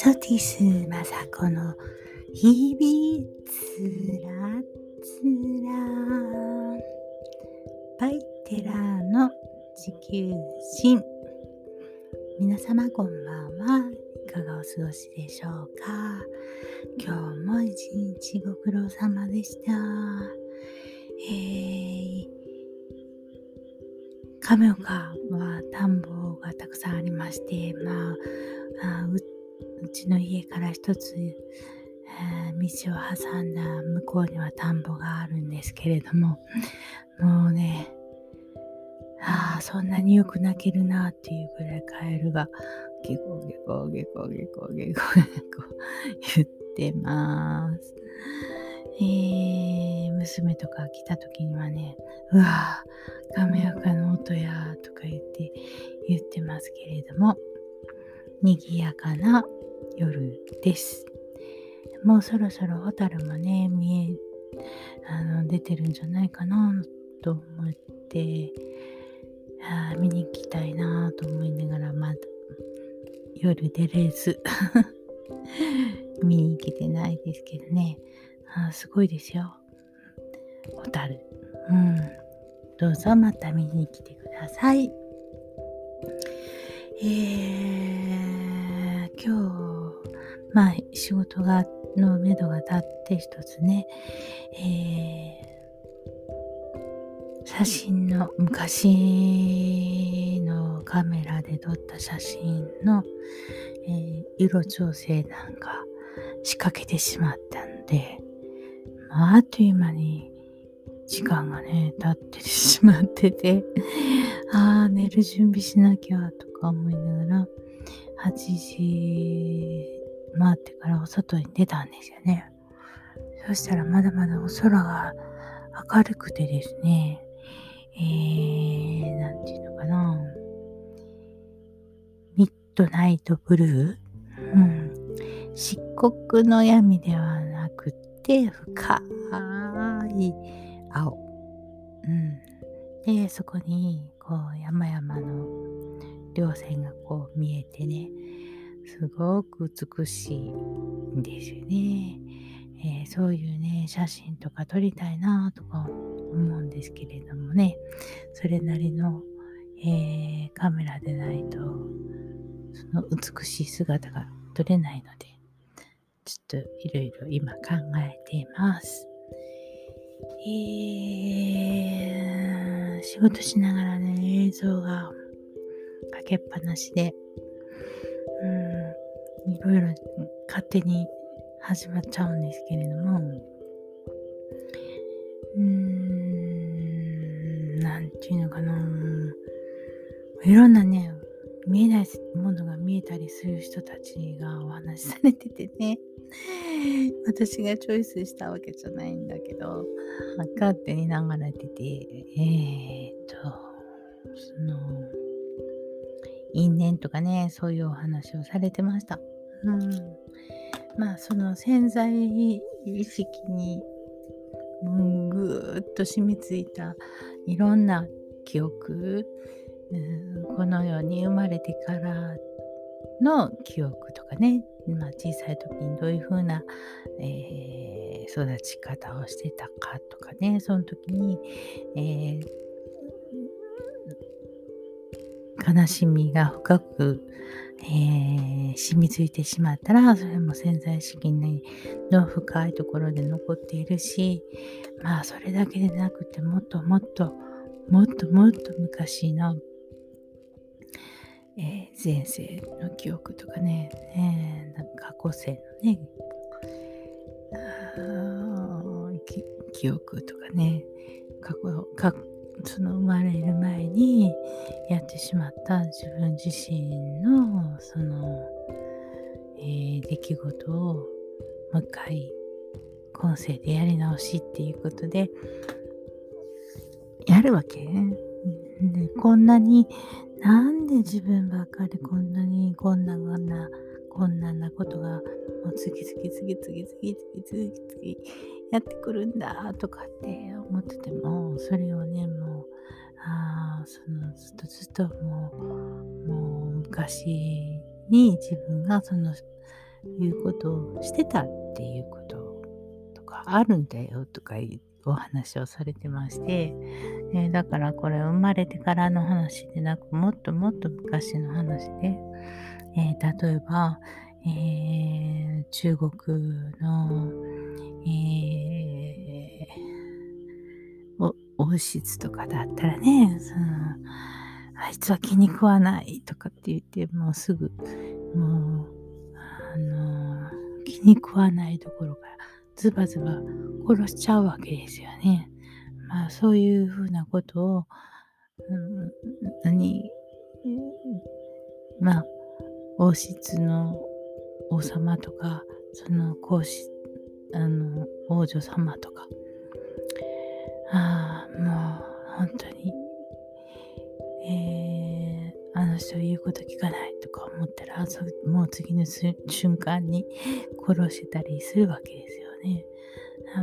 ソティスマサコの日々つらつら。バイテラの地球人皆様こんばんはいかがお過ごしでしょうか。今日も一日ご苦労様でした。えー、亀岡は田んぼがたくさんありましてまああううちの家から一つ、えー、道を挟んだ向こうには田んぼがあるんですけれどももうねああそんなによく泣けるなっていうぐらいカエルがゲコゲコゲコゲコゲコゲコ言ってます。えー、娘とか来た時にはね、うわぁ、亀岡の音やとか言って言ってますけれども、賑やかな夜です。もうそろそろホタルもね、見え、あの、出てるんじゃないかなと思って、あ見に行きたいなと思いながら、まだ夜出れず 見に行けてないですけどね。あすごいですよ。ホタル。うん。どうぞまた見に来てください。えー、まあ、仕事が、のめどが立って一つね、えー、写真の、昔のカメラで撮った写真の、えー、色調整なんか仕掛けてしまったんで、まあ、あっという間に時間がね、経ってしまってて、ああ、寝る準備しなきゃとか思いながら、8時回ってからお外に出たんですよね。そしたらまだまだお空が明るくてですね、えー、なんていうのかな、ミッドナイトブルー？うん。漆黒の闇ではなくて、深い青。うん。で、そこに、こう、山々の稜線がこう見えてね、すごく美しいんですよね。えー、そういうね、写真とか撮りたいなとか思うんですけれどもね、それなりの、えー、カメラでないと、その美しい姿が撮れないので、ちょっといろいろ今考えています。えー、仕事しながらね、映像がかけっぱなしで、うん、いろいろ勝手に始まっちゃうんですけれども、うーん、なんていうのかな、いろんなね、見えないものが見えたりする人たちがお話しされててね。私がチョイスしたわけじゃないんだけど勝手に流れててえー、っとその因縁とかねそういうお話をされてましたうん。まあその潜在意識にぐっと染みついたいろんな記憶。うん。この世に生まれてからの記憶とかね、まあ、小さい時にどういうふうな、えー、育ち方をしてたかとかね。その時に、えー、悲しみが深く、えー、染みついてしまったらそれも潜在意識の深いところで残っているしまあそれだけでなくてもっともっともっともっと昔のえー、前世の記憶とかね、えー、なんか過去世のね記憶とかね過去過その生まれる前にやってしまった自分自身のその、えー、出来事をもう一回今世でやり直しっていうことでやるわけ。でこんなになんで自分ばっかりこんなにこんなこんな困難なことがもう次々次々次々次々やってくるんだとかって思っててもそれをねもうあそのずっとずっともうもう昔に自分がそのいうことをしてたっていうこととかあるんだよとかいうお話をされてまして、えー、だからこれ生まれてからの話でなくもっともっと昔の話で、えー、例えば、えー、中国の、え王室とかだったらねそのあいつは気に食わないとかって言ってもうすぐもうあの気に食わないところからズバズバ殺しちゃうわけですよね。まあそういうふうなことを、うん、何、まあ王室の王様とかその皇室あの王女様とかああもう本当に、えー、あの人言うこと聞かないとか思ったらもう次の瞬間に 殺してたりするわけですよね。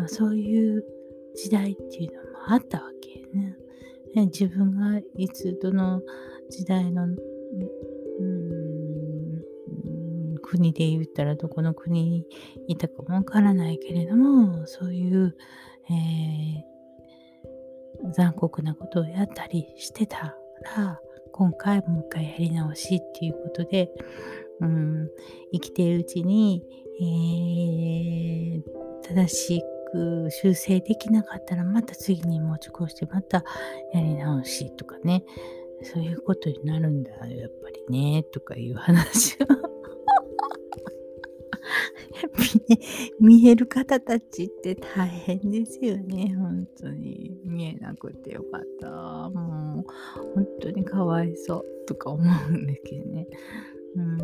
そういう時代っていうのもあったわけね。自分がいつどの時代の、うん、国で言ったらどこの国にいたかもわからないけれどもそういう、えー、残酷なことをやったりしてたら今回もう一回やり直しっていうことで、うん、生きているうちに、えー正しく修正できなかったらまた次に持ち越してまたやり直しとかね。そういうことになるんだやっぱりねとかいう話を 見える方たちって大変ですよね。本当に。見えなくてよかった。もう本当にかわいそうとか思うんですけどね。うん。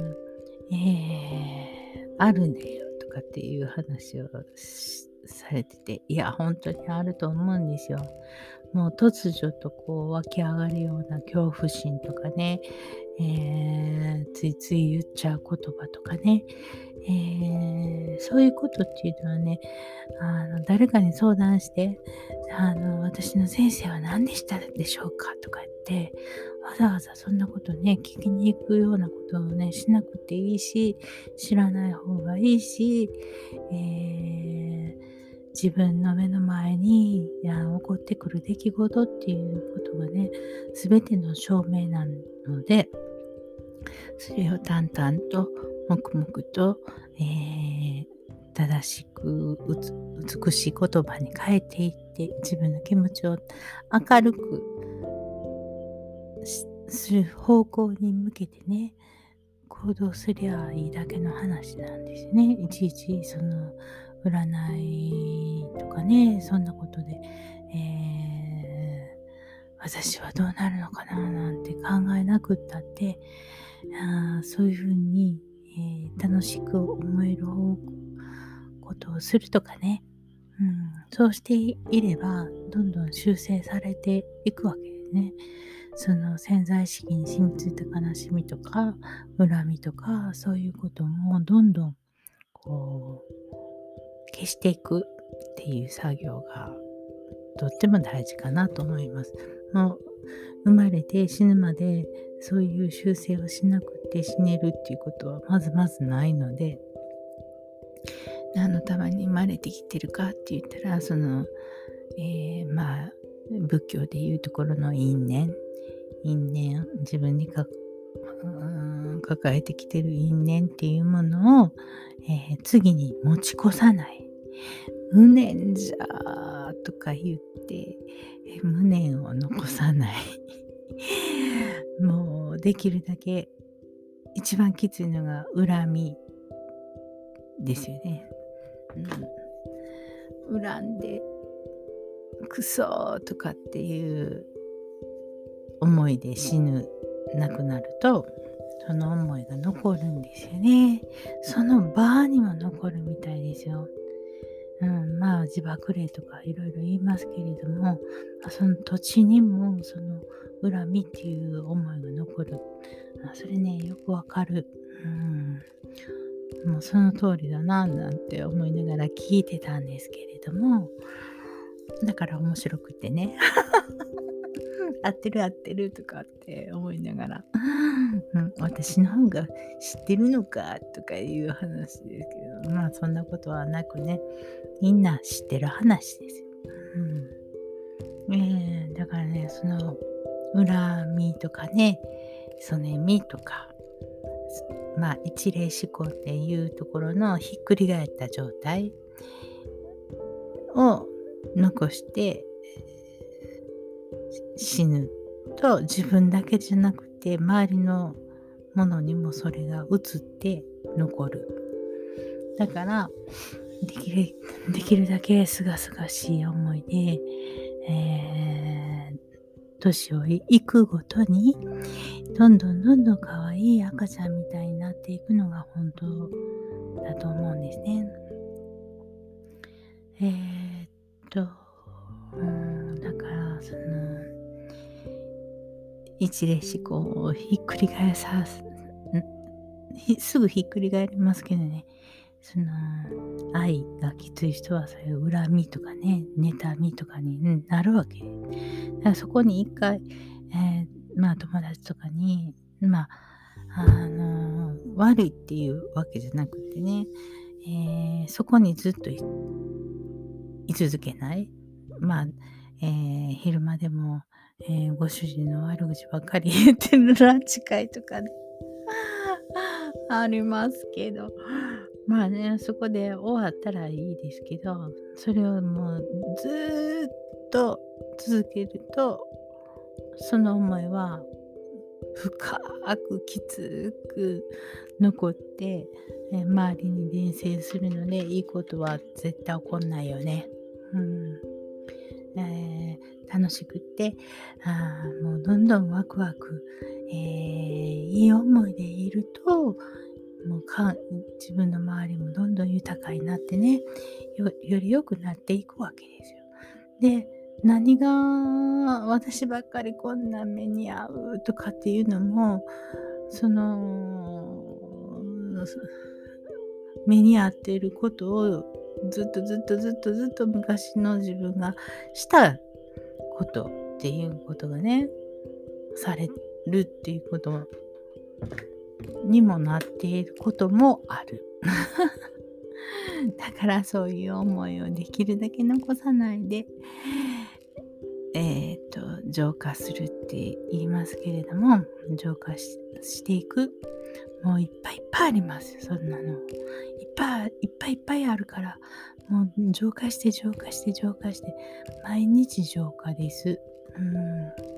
えー、あるんだよとかっていう話をされてて、いや、本当にあると思うんですよ。もう突如とこう湧き上がるような恐怖心とかね、えー、ついつい言っちゃう言葉とかね、えー、そういうことっていうのはね、あの誰かに相談して、あの私の先生は何でしたでしょうかとか言って、わざわざそんなことね、聞きに行くようなことをね、しなくていいし、知らない方がいいし、えー自分の目の前にいや起こってくる出来事っていうことがね、全ての証明なので、それを淡々と黙々と、えー、正しく美しい言葉に変えていって自分の気持ちを明るくする方向に向けてね行動すりゃいいだけの話なんですね。いちいちその占いとかねそんなことで、えー、私はどうなるのかななんて考えなくったってあそういうふうに、えー、楽しく思えることをするとかね、うん、そうしていればどんどん修正されていくわけですね。その潜在意識に染みついた悲しみとか恨みとかそういうこともどんどんこう消していくっていう作業がとっても大事かなと思います。もう生まれて死ぬまでそういう修正をしなくて死ねるっていうことはまずまずないので。何のために生まれてきてるかって言ったらその、えー、まあ仏教でいうところの因縁。因縁自分にか抱えてきてる因縁っていうものを、えー、次に持ち越さない。無念じゃとか言ってえ、無念を残さない。もうできるだけ一番きついのが恨みですよね。うん、恨んでクソとかっていう思いで死ぬなくなるとその思いが残るんですよね。その場にも残るみたいですよ。うん、まあ自爆霊とかいろいろ言いますけれどもその土地にもその恨みっていう思いが残る。それねよくわかる、うん、もうその通りだななんて思いながら聞いてたんですけれども。だから面白くてね。合ってる合ってるとかって思いながら、うん、私の方が知ってるのかとかいう話ですけど、まあそんなことはなくね、みんな知ってる話ですよ。うん。えー、だからね、その恨みとかね、そねみとか、まあ一例思考っていうところのひっくり返った状態を残して死ぬと自分だけじゃなくて周りのものにもそれが移って残る。だからできるできるだけすがすがしい思いで、えー、年をいくごとにどんどんどんどん可愛い赤ちゃんみたいになっていくのが本当だと思うんですね。えー、っと、うん、だからその一例思考をひっくり返さすすぐひっくり返りますけどねその愛がきつい人はそういう恨みとかね妬みとかになるわけ。だからそこに一回、えー、まあ友達とかにまああのー、悪いっていうわけじゃなくてね、えー、そこにずっとい続けない。まあ、えー、昼間でも、えご主人の悪口ばっかり言ってるランチ会とかね ありますけど。まあね、そこで終わったらいいですけど、それをもうずっと続けると、その思いは深くきつく残って、え周りに伝染するので、いいことは絶対起こんないよね。うんえー、楽しくって、あもうどんどんワクワク、えー、いい思いでいると、もうか自分の周りもどんどん豊かになってねより良くなっていくわけですよ。で何が私ばっかりこんな目に遭うとかっていうのもその目に遭っていることをずっとずっとずっとずっと昔の自分がしたことっていうことがねされるっていうことにもなっていることもある。だからそういう思いをできるだけ残さないで、えっ、と、浄化するって言いますけれども、浄化していく。もういっぱいいっぱいありますそんなの。いっぱいいっぱいいっぱいあるから、もう浄化して浄化して浄化して、毎日浄化です。うん。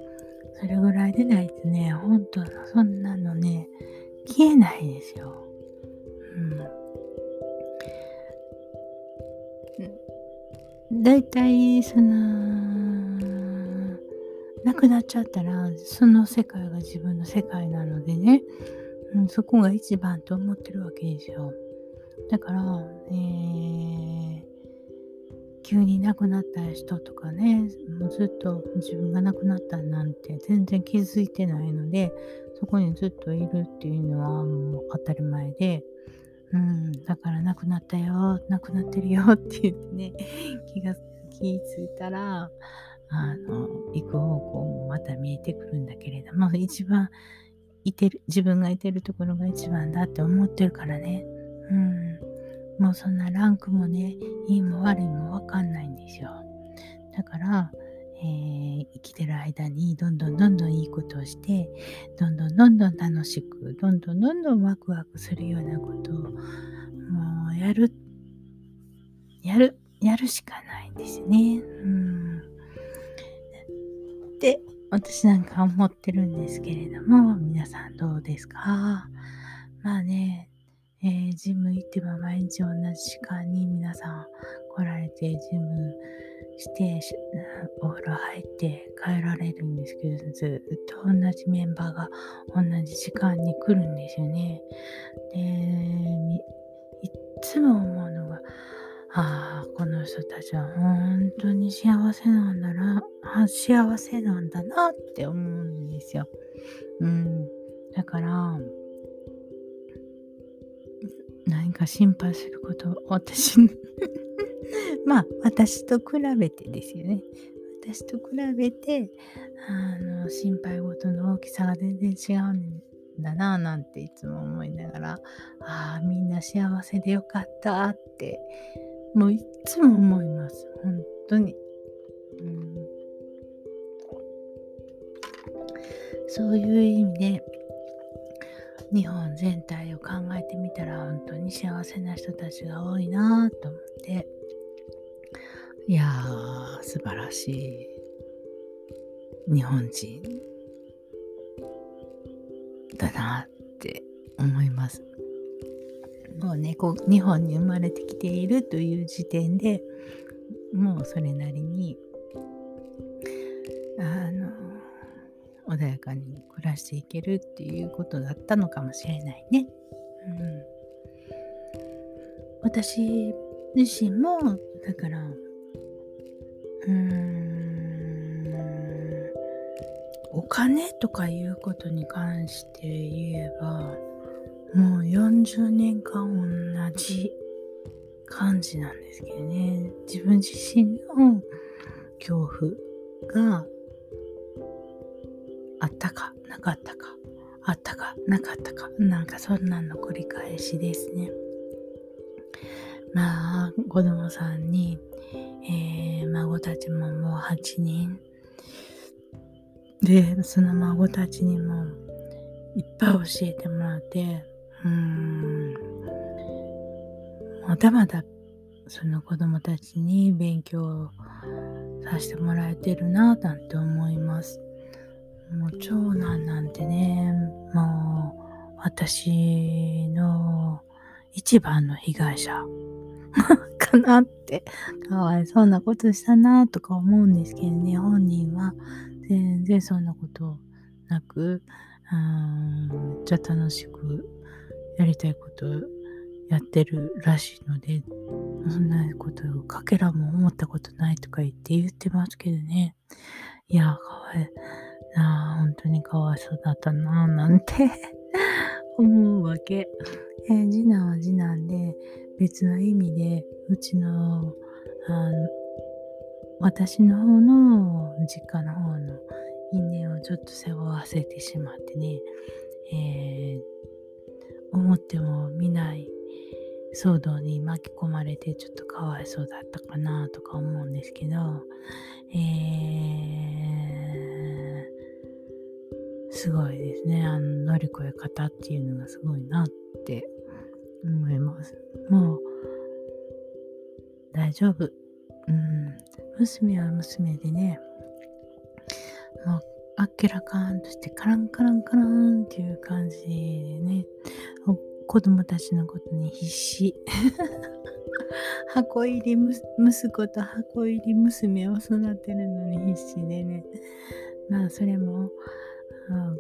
それぐらいでないとね、本当そんなのね、消えないですよ。うん。だいたいそのなくなっちゃったらその世界が自分の世界なのでね、うん、そこが一番と思ってるわけですよ。だから、えー、急に亡くなった人とかねもうずっと自分が亡くなったなんて全然気づいてないのでそこにずっといるっていうのはもう当たり前で、うん、だから亡くなったよ、亡くなってるよって言ってね、気が、気ついたら、あの、行く方向もまた見えてくるんだけれども、一番いてる、自分がいてるところが一番だって思ってるからね、うん、もうそんなランクもね、いいも悪いもわかんないんですよ。だから、えー、生きてる間にどんどんどんどんいいことをしてどんどんどんどん楽しくどんどんどんどんワクワクするようなことをもうやるやるやるしかないんですね。うんで私なんか思ってるんですけれども皆さんどうですか？まあねえー、ジム行っても毎日同じ時間に皆さん来られてジムしてお風呂入って帰られるんですけどずっと同じメンバーが同じ時間に来るんですよね。でいつも思うのがああこの人たちは本当に幸せなんだな幸せなんだなって思うんですよ。うん、だから何か心配すること私 まあ私と比べてですよね。私と比べてあの心配事の大きさが全然違うんだなぁなんていつも思いながらああみんな幸せでよかったってもういつも思います。本当に、うん、そういう意味で日本全体を考えてみたら本当に幸せな人たちが多いなと思っていやー素晴らしい日本人だなって思います。もうねこう日本に生まれてきているという時点でもうそれなりにあの穏やかに暮らしていけるっていうことだったのかもしれないね。うん、私自身もだからうーんお金とかいうことに関して言えばもう40年間同じ感じなんですけどね自分自身の恐怖があったか？なかったか？あったか？なかったか？なんかそんなの繰り返しですね。まあ子供さんに、えー、孫たちももう8人。でその孫たちにもいっぱい教えてもらってうん。まだまだその子供たちに勉強させてもらえてるなぁなんて思います。もう長男なんてね、もう私の一番の被害者 かなって、かわいそうなことしたなとか思うんですけどね、本人は全然そんなことなく、うんめっちゃ楽しくやりたいことやってるらしいので、そんなことをかけらも思ったことないとか言って言ってますけどね。いや、かわいい。ああ、本当にかわいそうだったななんて。思うわけ。えー、次男は次男で別の意味でうちのあ私の方の実家の方の因縁をちょっと背負わせてしまってね、えー、思っても見ない騒動に巻き込まれてちょっとかわいそうだったかなとか思うんですけど、えーすごいですね。あの乗り越え方っていうのがすごいなって思います。もう大丈夫。うん。娘は娘でね、もうあっけらかんとしてカランカランカランっていう感じでね、子供たちのことに必死。箱入り息子と箱入り娘を育てるのに必死でね。まあそれも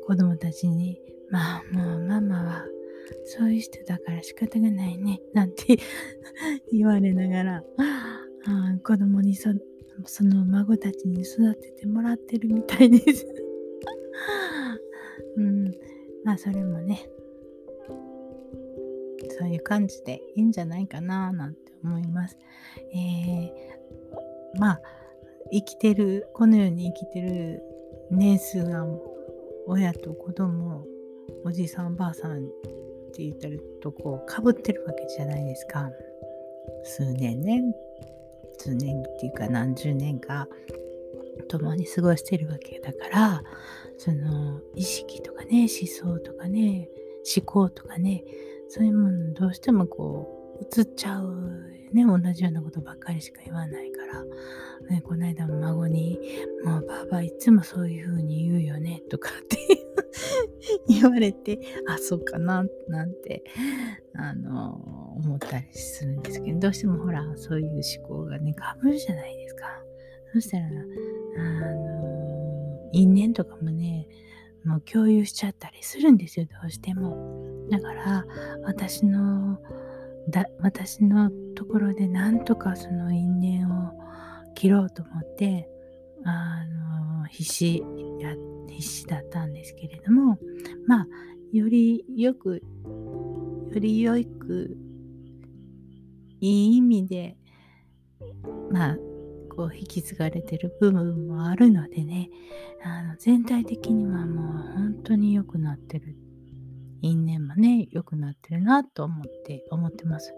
子供たちに、まあもうママはそういう人だから仕方がないね、なんて 言われながら、あ子供にそその孫たちに育ててもらってるみたいです うん、まあそれもね、そういう感じでいいんじゃないかななんて思います。えー、まあ生きてるこの世に生きてる年数が親と子供おじいさんおばあさんって言ったりとこうかぶってるわけじゃないですか。数年ね。数年っていうか何十年か共に過ごしてるわけだからその意識とかね思想とかね思考とかねそういうものどうしてもこう映っちゃうね同じようなことばっかりしか言わないから、ね、この間も孫に「もうばあばいつもそういう風に言うよね」とかって言われてあそうかななんてあの思ったりするんですけどどうしてもほらそういう思考がねかぶるじゃないですか。そしたらあの因縁とかもねもう共有しちゃったりするんですよどうしても。だから私のだ私のところでなんとかその因縁を切ろうと思ってあの必死や必死だったんですけれどもまあよりよくよりよくいい意味でまあこう引き継がれてる部分もあるのでねあの全体的にはもう本当に良くなってる因縁もね良くなってるなと思って思ってます、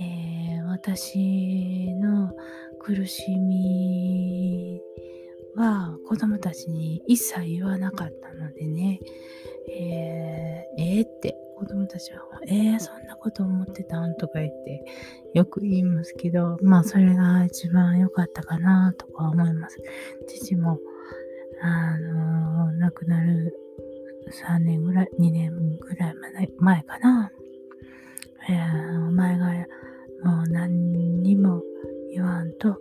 えー、私の苦しみは子供たちに一切言わなかったのでね、えー、えー、って子供たちは、えー、そんなこと思ってたん？とか言ってよく言いますけど、まあそれが一番良かったかなとか思います。父も、あのー、亡くなる3年ぐらい、2年ぐらい前かな。えー、お前がもう何にも言わんと、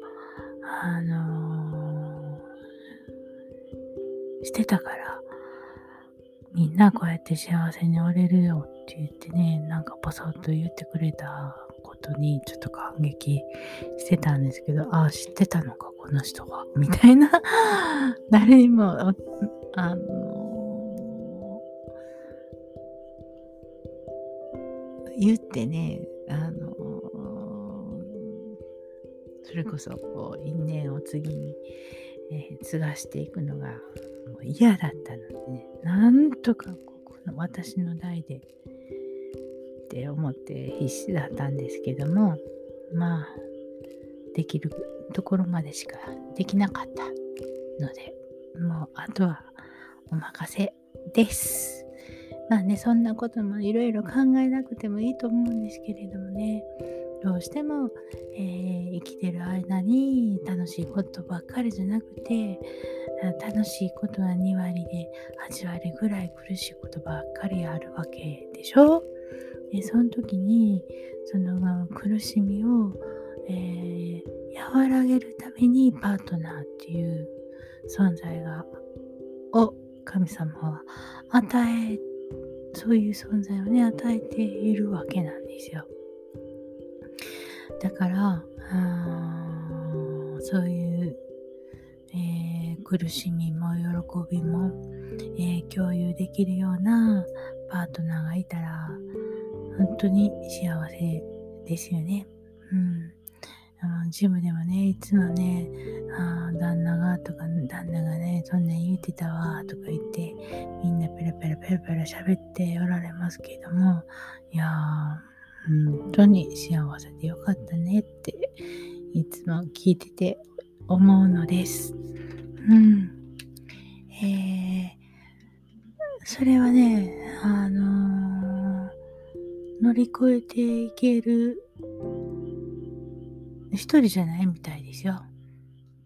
あのー、してたから、みんなこうやって幸せにおれるよって言ってね、なんかポソッと言ってくれたことにちょっと感激してたんですけど、ああ、知ってたのか、この人は。みたいな 誰にも、あの言ってね、あのそれこそこう因縁を次に、えー、継がしていくのがもう嫌だったのでねなんとかこの私の代でって思って必死だったんですけどもまあできるところまでしかできなかったのでもうあとはお任せです。まあねそんなこともいろいろ考えなくてもいいと思うんですけれどもね。どうしても、えー、生きてる間に楽しいことばっかりじゃなくて楽しいことは2割で8割ぐらい苦しいことばっかりあるわけでしょ？でその時にその苦しみを、えー、和らげるためにパートナーっていう存在がを神様は与えそういう存在をね与えているわけなんですよ。だからそういう、えー、苦しみも喜びも、えー、共有できるようなパートナーがいたら本当に幸せですよね。うんあのジムでもね、いつもね、あ旦那がとか、旦那がね、そんな言うてたわとか言って、みんなペラペラペラペラ喋っておられますけども、いやー、本当に幸せでよかったねっていつも聞いてて思うのです。うん。えー、それはね、あのー、乗り越えていける一人じゃないみたいですよ。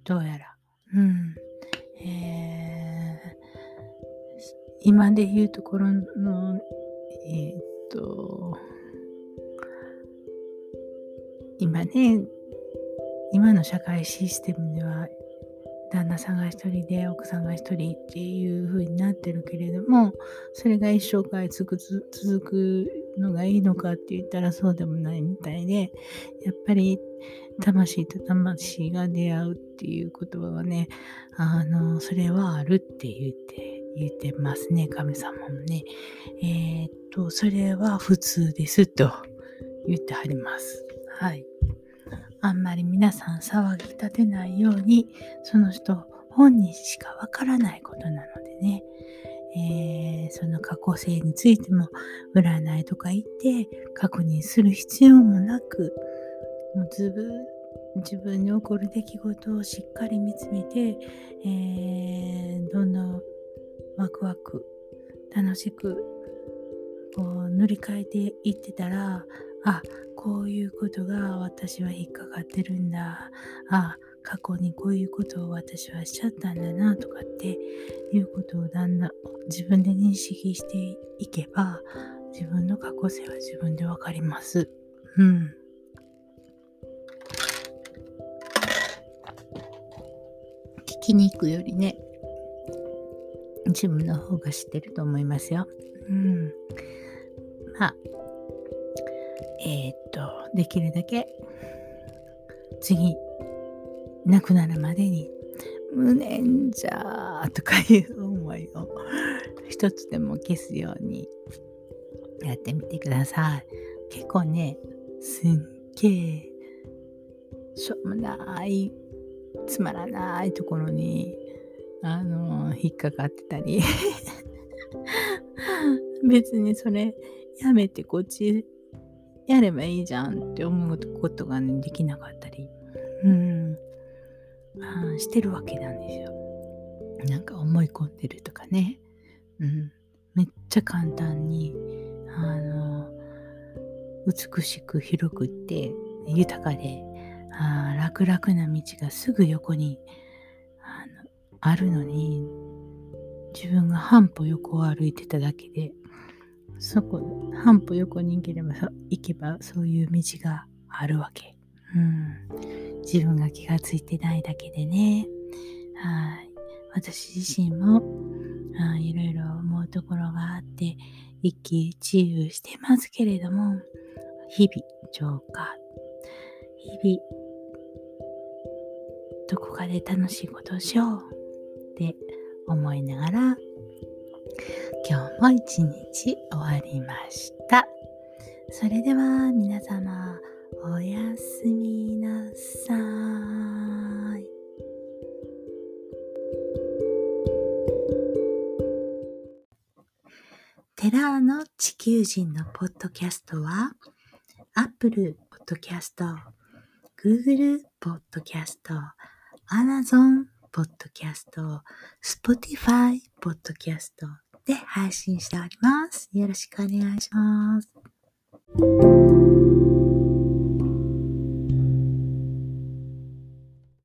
どうやら。うん。えー、今で言うところの、えー、っと、今ね、今の社会システムでは、旦那さんが一人で奥さんが一人っていう風になってるけれども、それが一生涯続く続くのがいいのかって言ったらそうでもないみたいで、やっぱり魂と魂が出会うっていう言葉はね、あの、それはあるって言って、言ってますね、神様もね。えー、っと、それは普通ですと言ってはります。はい。あんまり皆さん騒ぎ立てないように、その人本人しかわからないことなのでね、えー、その過去性についても占いとか言って確認する必要もなく、もう自分自分に起こる出来事をしっかり見つめて、えー、どんどんワクワク楽しくこう塗り替えていってたらあこういうことが私は引っかかってるんだ。あ過去にこういうことを私はしちゃったんだなとかっていうことをだんだん自分で認識していけば自分の過去性は自分でわかります。うん。聞きに行くよりね自分の方が知ってると思いますよ。うん。まあえー、っと、できるだけ次、亡くなるまでに無念じゃとかいう思いを一つでも消すようにやってみてください。結構ね、すっげえしょうもないつまらないところに、あの、引っかかってたり。別にそれやめてこっちやればいいじゃんって思うことが、ね、できなかったり、うん、あしてるわけなんですよ。なんか思い込んでるとかね。うん、めっちゃ簡単に、あの、美しく広くって豊かで、あ楽々な道がすぐ横にあのあるのに、自分が半歩横を歩いてただけで、そこ、半歩横に行ければ、行けばそういう道があるわけ。うん。自分が気がついてないだけでね。はい。私自身も、いろいろ思うところがあって、一喜一憂してますけれども、日々、浄化。日々、どこかで楽しいことをしようって思いながら今日も一日終わりました。それでは皆様、おやすみなさい「テラーの地球人」のポッドキャストはアップルポッドキャスト Google ポッドキャスト Amazon ポッドキャスト Spotify ポッドキャストで配信しております。よろしくお願いします。